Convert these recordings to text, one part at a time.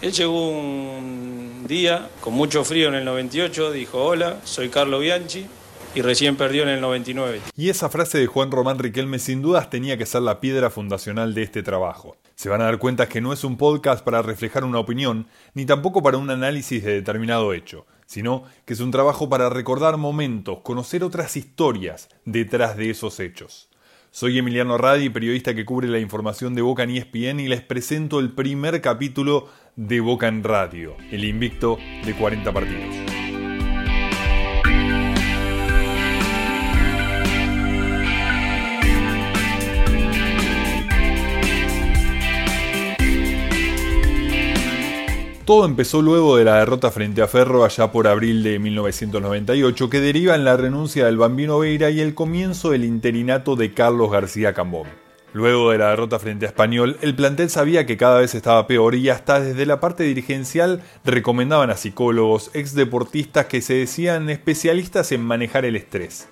Él llegó un día con mucho frío en el 98, dijo, hola, soy Carlo Bianchi, y recién perdió en el 99. Y esa frase de Juan Román Riquelme sin dudas tenía que ser la piedra fundacional de este trabajo. Se van a dar cuenta que no es un podcast para reflejar una opinión, ni tampoco para un análisis de determinado hecho, sino que es un trabajo para recordar momentos, conocer otras historias detrás de esos hechos. Soy Emiliano Radi, periodista que cubre la información de Boca en ESPN y les presento el primer capítulo de Boca en Radio, el invicto de 40 partidos. Todo empezó luego de la derrota frente a Ferro allá por abril de 1998, que deriva en la renuncia del Bambino Veira y el comienzo del interinato de Carlos García Cambón. Luego de la derrota frente a Español, el plantel sabía que cada vez estaba peor y hasta desde la parte dirigencial recomendaban a psicólogos, ex deportistas que se decían especialistas en manejar el estrés.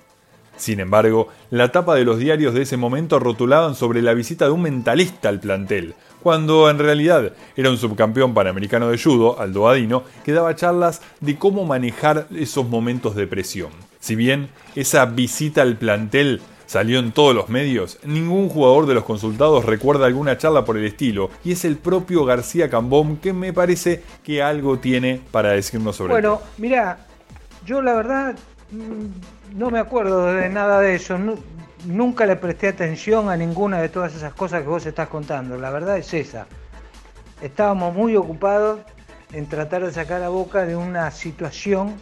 Sin embargo, la tapa de los diarios de ese momento rotulaban sobre la visita de un mentalista al plantel, cuando en realidad era un subcampeón panamericano de judo, Aldo Adino, que daba charlas de cómo manejar esos momentos de presión. Si bien esa visita al plantel salió en todos los medios, ningún jugador de los consultados recuerda alguna charla por el estilo, y es el propio García Cambón que me parece que algo tiene para decirnos sobre Bueno, mira, yo la verdad mm, no me acuerdo de nada de eso nunca le presté atención a ninguna de todas esas cosas que vos estás contando. La verdad es esa. Estábamos muy ocupados en tratar de sacar a Boca de una situación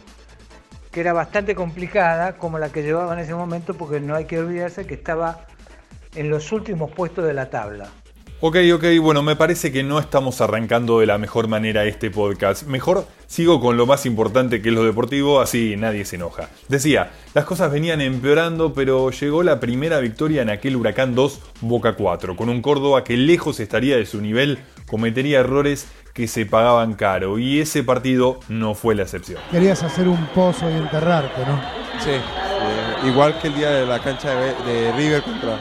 que era bastante complicada, como la que llevaba en ese momento, porque no hay que olvidarse que estaba en los últimos puestos de la tabla. Ok, ok, bueno, me parece que no estamos arrancando de la mejor manera este podcast. Mejor sigo con lo más importante que es lo deportivo, así nadie se enoja. Decía, las cosas venían empeorando, pero llegó la primera victoria en aquel Huracán 2 Boca 4, con un Córdoba que lejos estaría de su nivel, cometería errores que se pagaban caro, y ese partido no fue la excepción. Querías hacer un pozo y enterrarte, ¿no? Sí, eh, igual que el día de la cancha de, de River contra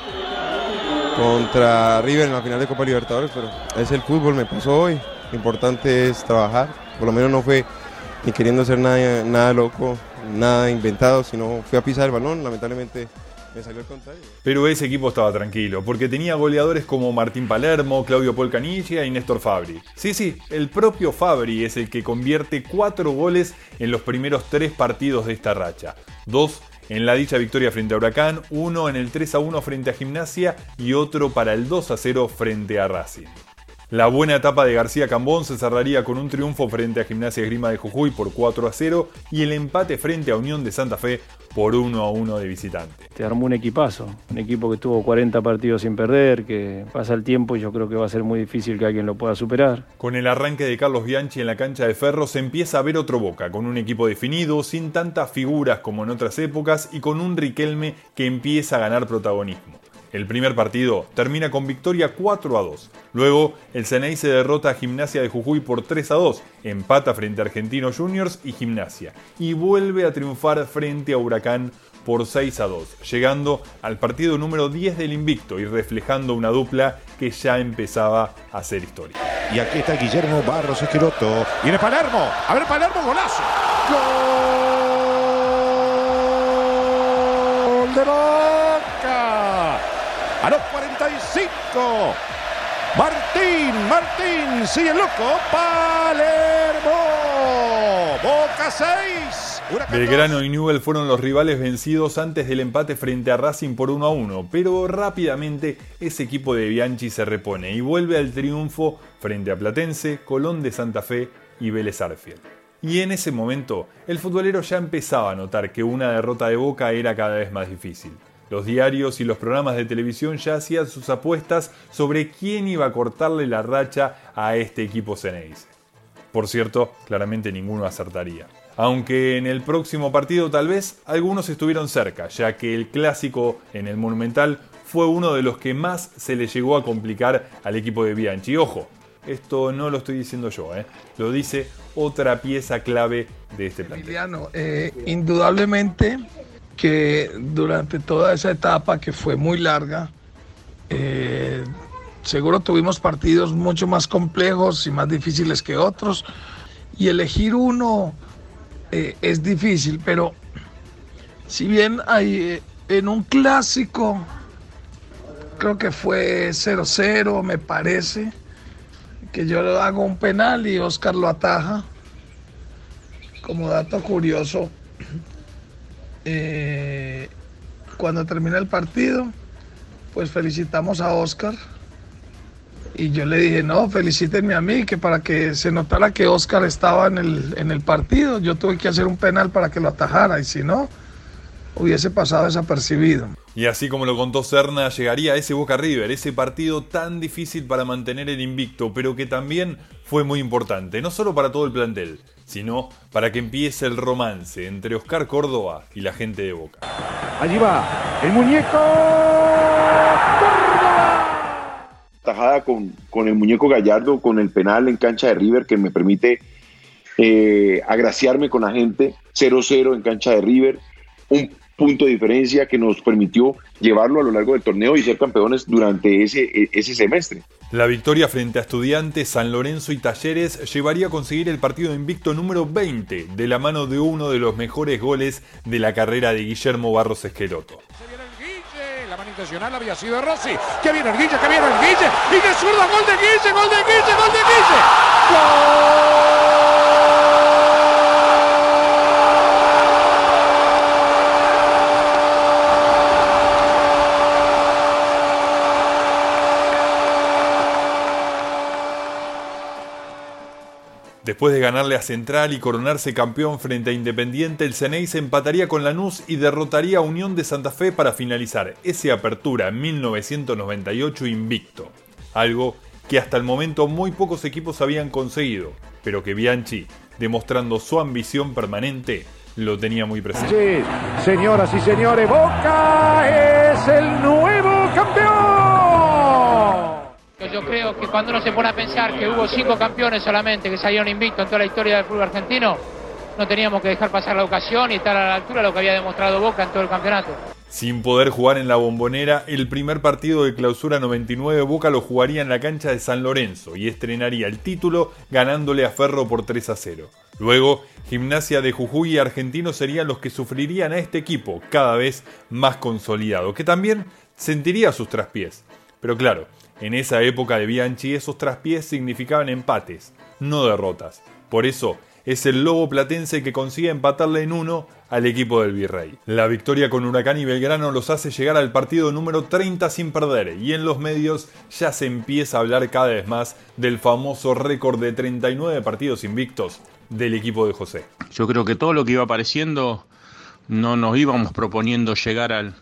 contra River en la final de Copa Libertadores, pero es el fútbol, me pasó hoy. Lo importante es trabajar, por lo menos no fue ni queriendo hacer nada, nada loco, nada inventado, sino fui a pisar el balón, lamentablemente me salió el contrario. Pero ese equipo estaba tranquilo, porque tenía goleadores como Martín Palermo, Claudio Polcanilla y Néstor Fabri. Sí, sí, el propio Fabri es el que convierte cuatro goles en los primeros tres partidos de esta racha. Dos en la dicha victoria frente a Huracán, uno en el 3 a 1 frente a Gimnasia y otro para el 2 a 0 frente a Racing. La buena etapa de García Cambón se cerraría con un triunfo frente a Gimnasia Esgrima de Jujuy por 4 a 0 y el empate frente a Unión de Santa Fe por 1 a 1 de visitante. Te armó un equipazo, un equipo que tuvo 40 partidos sin perder, que pasa el tiempo y yo creo que va a ser muy difícil que alguien lo pueda superar. Con el arranque de Carlos Bianchi en la cancha de Ferro se empieza a ver otro Boca, con un equipo definido, sin tantas figuras como en otras épocas y con un Riquelme que empieza a ganar protagonismo. El primer partido termina con victoria 4 a 2. Luego, el Ceney se derrota a Gimnasia de Jujuy por 3 a 2, empata frente a Argentinos Juniors y Gimnasia, y vuelve a triunfar frente a Huracán por 6 a 2, llegando al partido número 10 del invicto y reflejando una dupla que ya empezaba a hacer historia. Y aquí está Guillermo Barros Esqueroto. Viene Palermo. A ver, Palermo, golazo. ¡Gol de Boca! A los 45. Martín, Martín, sigue loco. Palermo. Boca 6. Belgrano y Newell fueron los rivales vencidos antes del empate frente a Racing por 1 a 1, pero rápidamente ese equipo de Bianchi se repone y vuelve al triunfo frente a Platense, Colón de Santa Fe y Vélez Arfield. Y en ese momento, el futbolero ya empezaba a notar que una derrota de Boca era cada vez más difícil. Los diarios y los programas de televisión ya hacían sus apuestas sobre quién iba a cortarle la racha a este equipo Ceneice. Por cierto, claramente ninguno acertaría. Aunque en el próximo partido tal vez algunos estuvieron cerca, ya que el clásico en el Monumental fue uno de los que más se le llegó a complicar al equipo de Bianchi. Ojo, esto no lo estoy diciendo yo, ¿eh? lo dice otra pieza clave de este plan. Eh, indudablemente que durante toda esa etapa que fue muy larga, eh, seguro tuvimos partidos mucho más complejos y más difíciles que otros. Y elegir uno eh, es difícil, pero si bien hay eh, en un clásico, creo que fue 0-0, me parece, que yo hago un penal y Oscar lo ataja. Como dato curioso, eh, cuando termina el partido, pues felicitamos a Oscar. Y yo le dije, no, felicítenme a mí, que para que se notara que Oscar estaba en el, en el partido, yo tuve que hacer un penal para que lo atajara, y si no, hubiese pasado desapercibido. Y así como lo contó Serna, llegaría ese Boca River, ese partido tan difícil para mantener el invicto, pero que también fue muy importante, no solo para todo el plantel, sino para que empiece el romance entre Oscar Córdoba y la gente de Boca. Allí va el muñeco. Tajada con, con el muñeco Gallardo, con el penal en cancha de River que me permite eh, agraciarme con la gente. 0-0 en cancha de River. Un punto de diferencia que nos permitió llevarlo a lo largo del torneo y ser campeones durante ese, ese semestre. La victoria frente a Estudiantes, San Lorenzo y Talleres llevaría a conseguir el partido invicto número 20 de la mano de uno de los mejores goles de la carrera de Guillermo Barros Esqueloto. La mano intencional había sido Rossi. Que viene el Guille, que viene el Guille. Y de zurdo, gol de Guille, gol de Guille, gol de Guille. Después de ganarle a Central y coronarse campeón frente a Independiente, el Ceney se empataría con Lanús y derrotaría a Unión de Santa Fe para finalizar esa apertura en 1998 invicto. Algo que hasta el momento muy pocos equipos habían conseguido, pero que Bianchi, demostrando su ambición permanente, lo tenía muy presente. Señoras y señores, Boca es el nuevo campeón. Yo creo que cuando uno se pone a pensar que hubo cinco campeones solamente que salieron invictos en toda la historia del fútbol argentino, no teníamos que dejar pasar la ocasión y estar a la altura de lo que había demostrado Boca en todo el campeonato. Sin poder jugar en la bombonera, el primer partido de clausura 99 Boca lo jugaría en la cancha de San Lorenzo y estrenaría el título ganándole a Ferro por 3 a 0. Luego, Gimnasia de Jujuy y Argentinos serían los que sufrirían a este equipo cada vez más consolidado, que también sentiría sus traspiés. Pero claro, en esa época de Bianchi esos traspiés significaban empates, no derrotas. Por eso es el Lobo Platense que consigue empatarle en uno al equipo del Virrey. La victoria con Huracán y Belgrano los hace llegar al partido número 30 sin perder y en los medios ya se empieza a hablar cada vez más del famoso récord de 39 partidos invictos del equipo de José. Yo creo que todo lo que iba apareciendo no nos íbamos proponiendo llegar al,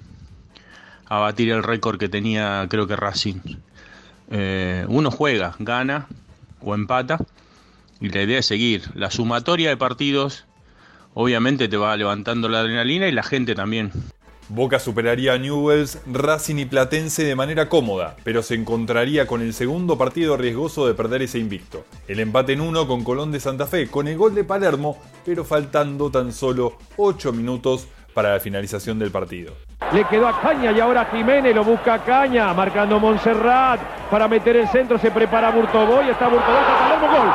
a batir el récord que tenía creo que Racing. Eh, uno juega, gana o empata y la idea es seguir. La sumatoria de partidos obviamente te va levantando la adrenalina y la gente también. Boca superaría a Newells, Racing y Platense de manera cómoda, pero se encontraría con el segundo partido riesgoso de perder ese invicto. El empate en uno con Colón de Santa Fe, con el gol de Palermo, pero faltando tan solo 8 minutos para la finalización del partido. Le quedó a Caña y ahora Jiménez lo busca a Caña, marcando Montserrat para meter el centro, se prepara Burtoboy, está Burtoboy, está Palermo, gol.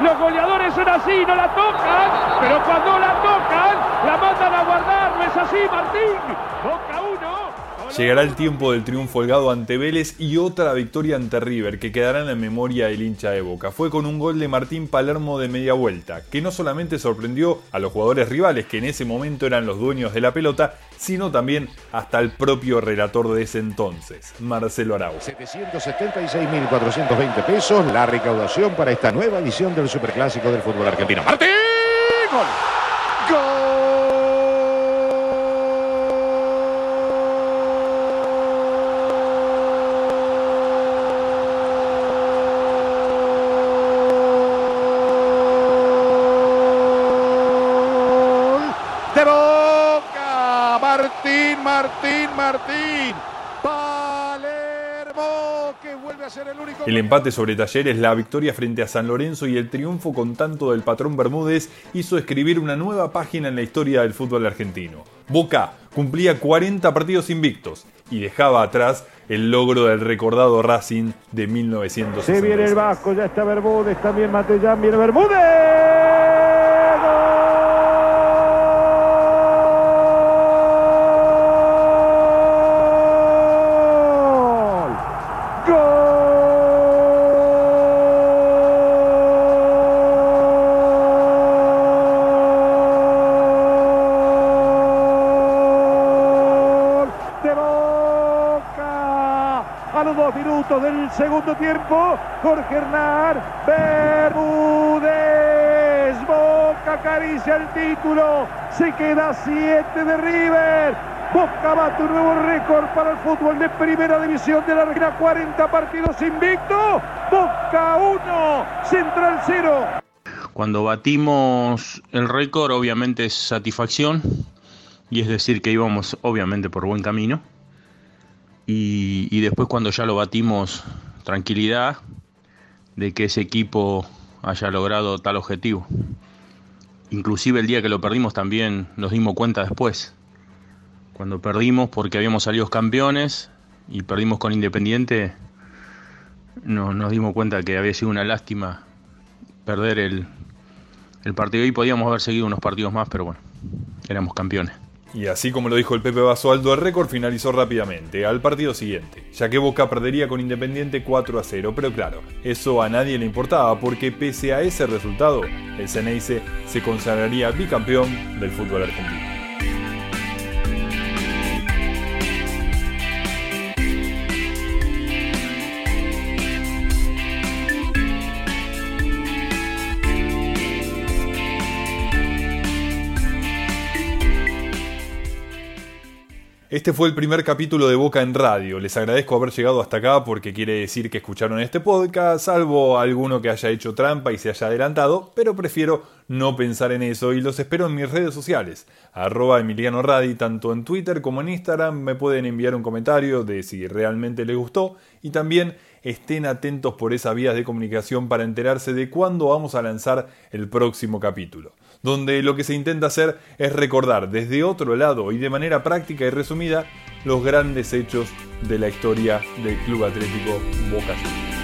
Los goleadores son así, no la tocan, pero cuando la tocan, guardar, ¿no es así, Martín? Boca 1. Llegará el tiempo del triunfo holgado ante Vélez y otra victoria ante River que quedará en la memoria del hincha de Boca. Fue con un gol de Martín Palermo de media vuelta, que no solamente sorprendió a los jugadores rivales, que en ese momento eran los dueños de la pelota, sino también hasta el propio relator de ese entonces, Marcelo Arau. 776.420 pesos la recaudación para esta nueva edición del Superclásico del fútbol argentino. ¡Martín! ¡Gol! Martín Martín. Palermo que vuelve a ser el único. El empate sobre Talleres, la victoria frente a San Lorenzo y el triunfo con tanto del patrón Bermúdez hizo escribir una nueva página en la historia del fútbol argentino. Boca cumplía 40 partidos invictos y dejaba atrás el logro del recordado Racing de 1960. Se viene el Vasco, ya está Bermúdez, también Matellán, viene Bermúdez. Del segundo tiempo. Jorge Hernán Bermúdez. Boca acaricia el título. Se queda 7 de River. Boca bate un nuevo récord para el fútbol de primera división de la Argentina. 40 partidos invicto. Boca 1, Central 0. Cuando batimos el récord, obviamente es satisfacción. Y es decir, que íbamos obviamente por buen camino. Y, después cuando ya lo batimos, tranquilidad de que ese equipo haya logrado tal objetivo. Inclusive el día que lo perdimos también nos dimos cuenta después. Cuando perdimos porque habíamos salido campeones y perdimos con Independiente, no, nos dimos cuenta que había sido una lástima perder el, el partido y podíamos haber seguido unos partidos más, pero bueno, éramos campeones. Y así como lo dijo el Pepe Basualdo, el récord finalizó rápidamente, al partido siguiente, ya que Boca perdería con Independiente 4 a 0. Pero claro, eso a nadie le importaba, porque pese a ese resultado, el Ceneice se consagraría bicampeón del fútbol argentino. Este fue el primer capítulo de Boca en Radio. Les agradezco haber llegado hasta acá porque quiere decir que escucharon este podcast, salvo alguno que haya hecho trampa y se haya adelantado, pero prefiero no pensar en eso y los espero en mis redes sociales, arroba Emiliano Radi, tanto en Twitter como en Instagram. Me pueden enviar un comentario de si realmente les gustó. Y también estén atentos por esas vías de comunicación para enterarse de cuándo vamos a lanzar el próximo capítulo donde lo que se intenta hacer es recordar desde otro lado y de manera práctica y resumida los grandes hechos de la historia del Club Atlético Boca Juniors.